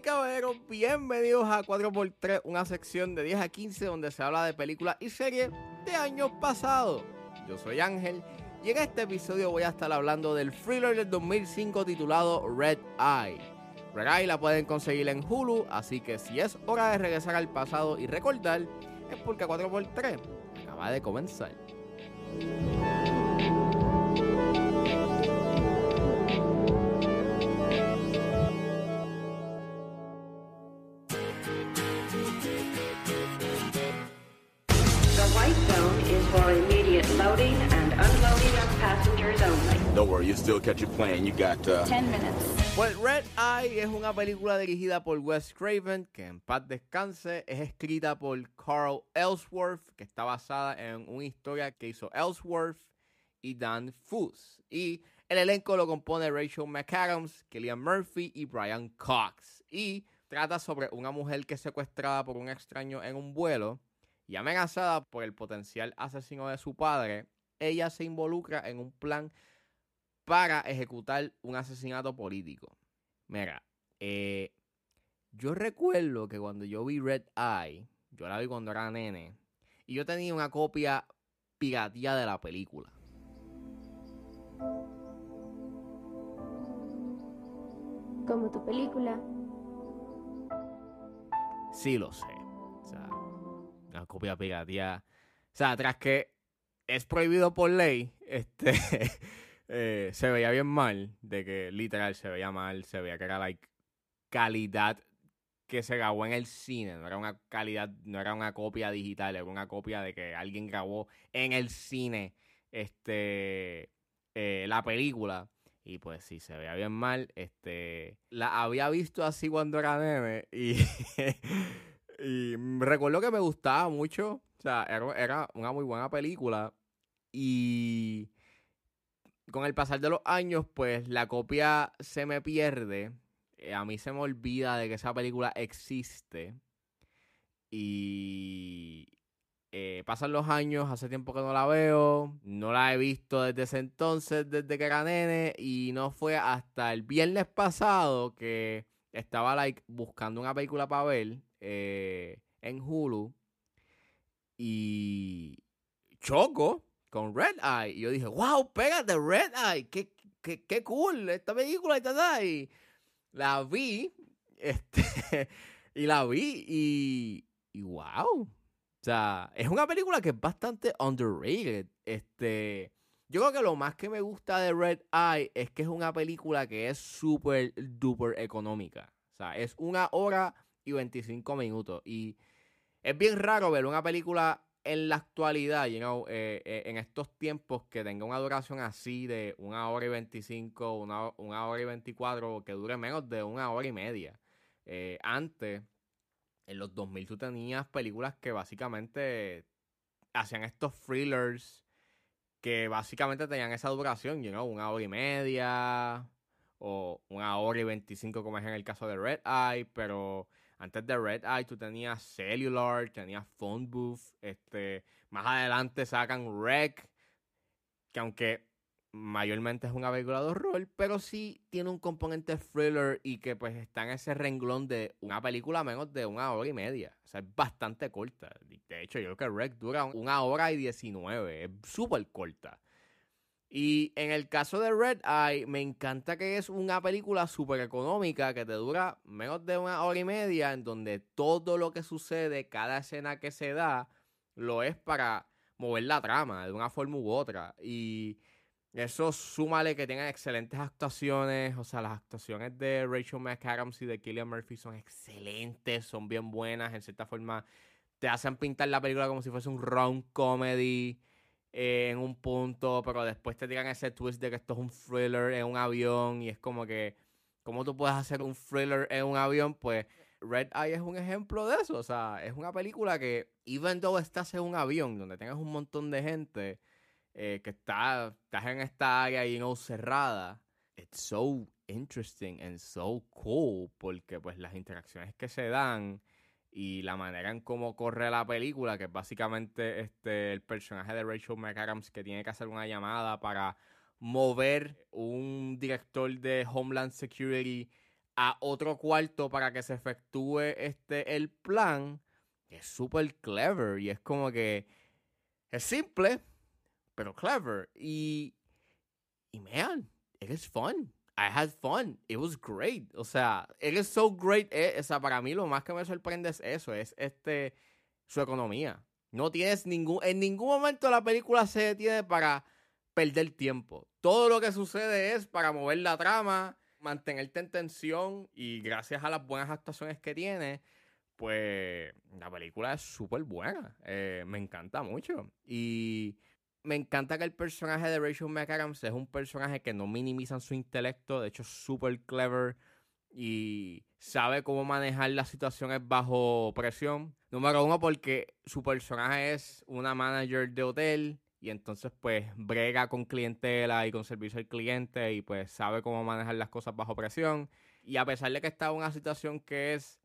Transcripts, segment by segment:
caballeros, bienvenidos a 4x3, una sección de 10 a 15 donde se habla de películas y series de años pasados. Yo soy Ángel y en este episodio voy a estar hablando del thriller del 2005 titulado Red Eye. Red Eye la pueden conseguir en Hulu, así que si es hora de regresar al pasado y recordar, es porque 4x3 acaba de comenzar. Is for immediate loading and unloading of passengers only. Don't worry, you still catch your plane. You got uh, 10 minutes. Pues Red Eye es una película dirigida por Wes Craven, que en paz descanse, es escrita por Carl Ellsworth, que está basada en una historia que hizo Ellsworth y Dan Foos. Y el elenco lo compone Rachel McAdams, Killian Murphy y Brian Cox. Y trata sobre una mujer que es secuestrada por un extraño en un vuelo y amenazada por el potencial asesino de su padre, ella se involucra en un plan para ejecutar un asesinato político. Mira, eh, yo recuerdo que cuando yo vi Red Eye, yo la vi cuando era nene, y yo tenía una copia piratía de la película. Como tu película. Sí lo sé. O sea, una copia piratía. O sea, tras que es prohibido por ley, este eh, se veía bien mal, de que literal se veía mal, se veía que era like calidad que se grabó en el cine, no era una calidad, no era una copia digital, era una copia de que alguien grabó en el cine este eh, la película. Y pues sí, se veía bien mal. Este, la había visto así cuando era nene y, y recuerdo que me gustaba mucho. O sea, era, era una muy buena película. Y con el pasar de los años, pues la copia se me pierde. Eh, A mí se me olvida de que esa película existe. Y eh, pasan los años, hace tiempo que no la veo. No la he visto desde ese entonces, desde que era nene. Y no fue hasta el viernes pasado que estaba like, buscando una película para ver eh, en Hulu. Y choco con Red Eye. Y yo dije, wow, pégate, Red Eye. Qué, qué, qué cool esta película y. Y la vi. Este, y la vi y, y wow. O sea, es una película que es bastante underrated. Este, yo creo que lo más que me gusta de Red Eye es que es una película que es súper duper económica. O sea, es una hora y 25 minutos. Y es bien raro ver una película en la actualidad, you know, eh, eh, en estos tiempos que tenga una duración así de una hora y 25, una, una hora y 24, que dure menos de una hora y media. Eh, antes, en los 2000 tú tenías películas que básicamente hacían estos thrillers que básicamente tenían esa duración, you know, una hora y media o una hora y 25 como es en el caso de Red Eye, pero antes de Red Eye tú tenías Cellular, tenías Phone Booth, este, más adelante sacan Rec, que aunque mayormente es una película de horror, pero sí tiene un componente thriller y que pues está en ese renglón de una película menos de una hora y media. O sea, es bastante corta. De hecho, yo creo que Rec dura una hora y diecinueve. Es súper corta. Y en el caso de Red Eye, me encanta que es una película súper económica que te dura menos de una hora y media, en donde todo lo que sucede, cada escena que se da, lo es para mover la trama de una forma u otra. Y eso súmale que tengan excelentes actuaciones. O sea, las actuaciones de Rachel McAdams y de Killian Murphy son excelentes, son bien buenas. En cierta forma, te hacen pintar la película como si fuese un round comedy en un punto, pero después te tiran ese twist de que esto es un thriller en un avión y es como que, ¿cómo tú puedes hacer un thriller en un avión? Pues Red Eye es un ejemplo de eso, o sea, es una película que, even though estás en un avión donde tengas un montón de gente eh, que está, estás en esta área y no cerrada, it's so interesting and so cool porque pues las interacciones que se dan y la manera en cómo corre la película, que es básicamente este, el personaje de Rachel McAdams que tiene que hacer una llamada para mover un director de Homeland Security a otro cuarto para que se efectúe este, el plan, es súper clever y es como que es simple, pero clever. Y, y man, it is fun. I had fun. It was great. O sea, it is so great. eh, o sea, para mí lo más que me sorprende es eso, es este su economía. No tienes ningún, en ningún momento la película se detiene para perder tiempo. Todo lo que sucede es para mover la trama, mantenerte en tensión y gracias a las buenas actuaciones que tiene, pues la película es súper buena. Eh, me encanta mucho. Y me encanta que el personaje de Rachel McAdams es un personaje que no minimiza su intelecto, de hecho es súper clever y sabe cómo manejar las situaciones bajo presión. Número uno, porque su personaje es una manager de hotel y entonces pues brega con clientela y con servicio al cliente y pues sabe cómo manejar las cosas bajo presión. Y a pesar de que está en una situación que es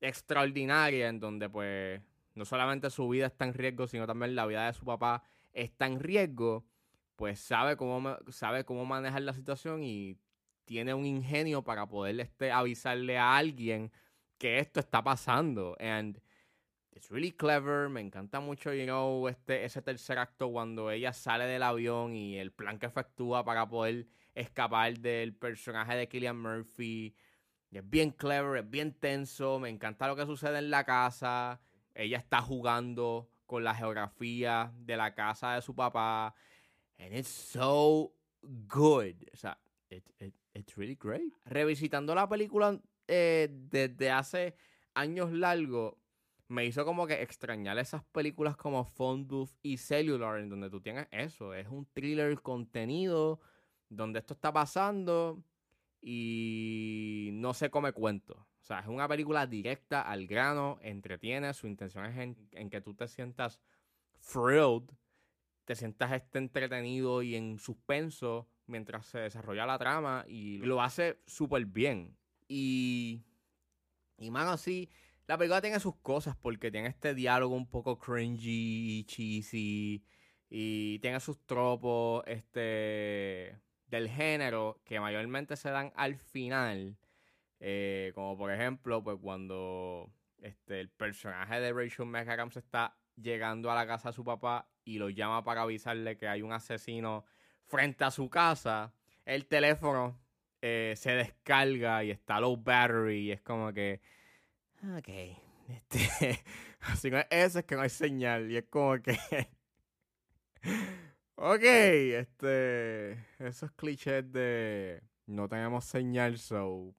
extraordinaria, en donde pues no solamente su vida está en riesgo, sino también la vida de su papá está en riesgo, pues sabe cómo, sabe cómo manejar la situación y tiene un ingenio para poder este, avisarle a alguien que esto está pasando. And it's really clever. Me encanta mucho, you know, este, ese tercer acto cuando ella sale del avión y el plan que efectúa para poder escapar del personaje de Killian Murphy. Es bien clever, es bien tenso. Me encanta lo que sucede en la casa. Ella está jugando con la geografía de la casa de su papá. And it's so good. O sea, it, it- it's really great. Revisitando la película eh, desde hace años largos, me hizo como que extrañar esas películas como Phone Booth y Cellular, en donde tú tienes eso. Es un thriller contenido, donde esto está pasando y no se come cuento. O sea, es una película directa al grano, entretiene, su intención es en, que tú te sientas thrilled, te sientas este entretenido y en suspenso mientras se desarrolla la trama y lo hace súper bien. Y, y mano, así, la película tiene sus cosas porque tiene este diálogo un poco cringy, cheesy y tiene sus tropos este, del género que mayormente se dan al final. Eh, como por ejemplo, pues cuando este, el personaje de Rachel McAdams está llegando a la casa de su papá y lo llama para avisarle que hay un asesino frente a su casa, el teléfono eh, se descarga y está low battery y es como que, ok, este, así es eso, es que no hay señal. Y es como que, ok, este, esos clichés de no tenemos señal, so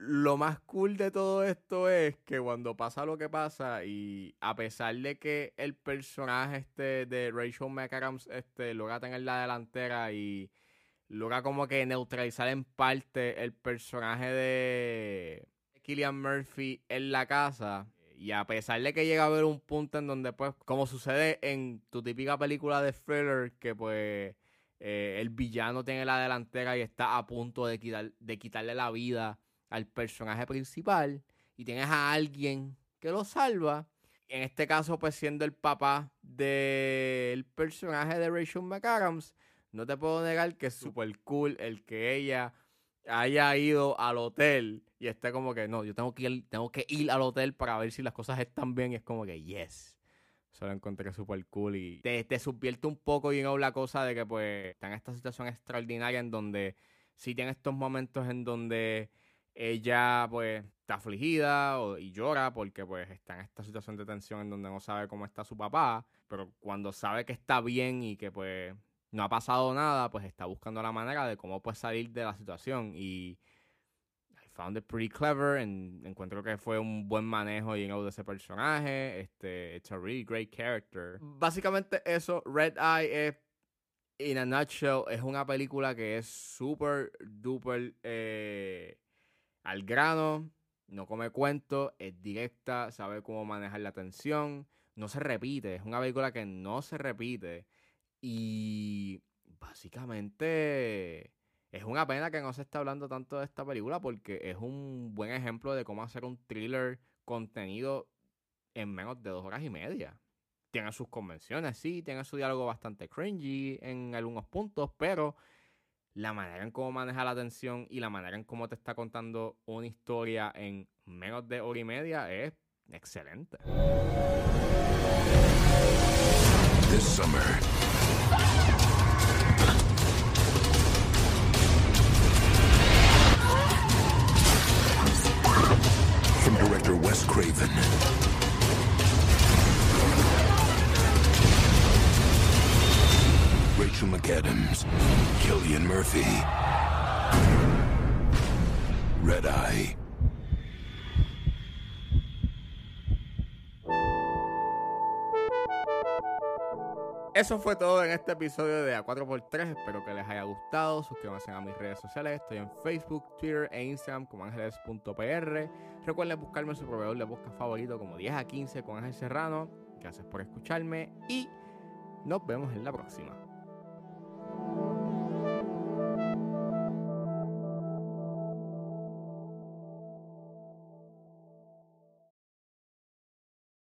lo más cool de todo esto es que cuando pasa lo que pasa y a pesar de que el personaje este de Rachel McAdams este logra tener la delantera y logra como que neutralizar en parte el personaje de Killian Murphy en la casa y a pesar de que llega a haber un punto en donde pues como sucede en tu típica película de thriller que pues eh, el villano tiene la delantera y está a punto de, quitar, de quitarle la vida al personaje principal y tienes a alguien que lo salva. En este caso, pues siendo el papá del personaje de Rachel McAdams, no te puedo negar que es súper cool el que ella haya ido al hotel y esté como que, no, yo tengo que ir, tengo que ir al hotel para ver si las cosas están bien. Y es como que, yes. Eso lo encontré súper cool y te, te subvierte un poco, you know, la cosa de que pues está en esta situación extraordinaria en donde sí tiene estos momentos en donde ella pues está afligida y llora porque pues está en esta situación de tensión en donde no sabe cómo está su papá, pero cuando sabe que está bien y que pues no ha pasado nada, pues está buscando la manera de cómo pues salir de la situación y I found it pretty clever and encuentro que fue un buen manejo know, de ese personaje, este it's a really great character. Básicamente eso, Red Eye es in a nutshell, es una película que es super duper eh, al grano, no come cuento, es directa, sabe cómo manejar la tensión, no se repite, es una película que no se repite y básicamente es una pena que no se está hablando tanto de esta película porque es un buen ejemplo de cómo hacer un thriller contenido en menos de dos horas y media. Tiene sus convenciones, sí, tiene su diálogo bastante cringy en algunos puntos, pero la manera en cómo maneja la atención y la manera en cómo te está contando una historia en menos de hora y media es excelente. McAdams, Killian Murphy, Red Eye. Eso fue todo en este episodio de A4x3. Espero que les haya gustado. Suscríbanse a mis redes sociales. Estoy en Facebook, Twitter e Instagram como ángeles.pr. Recuerden buscarme su proveedor de podcast favorito como 10 a 15 con Ángel Serrano. Gracias por escucharme y nos vemos en la próxima.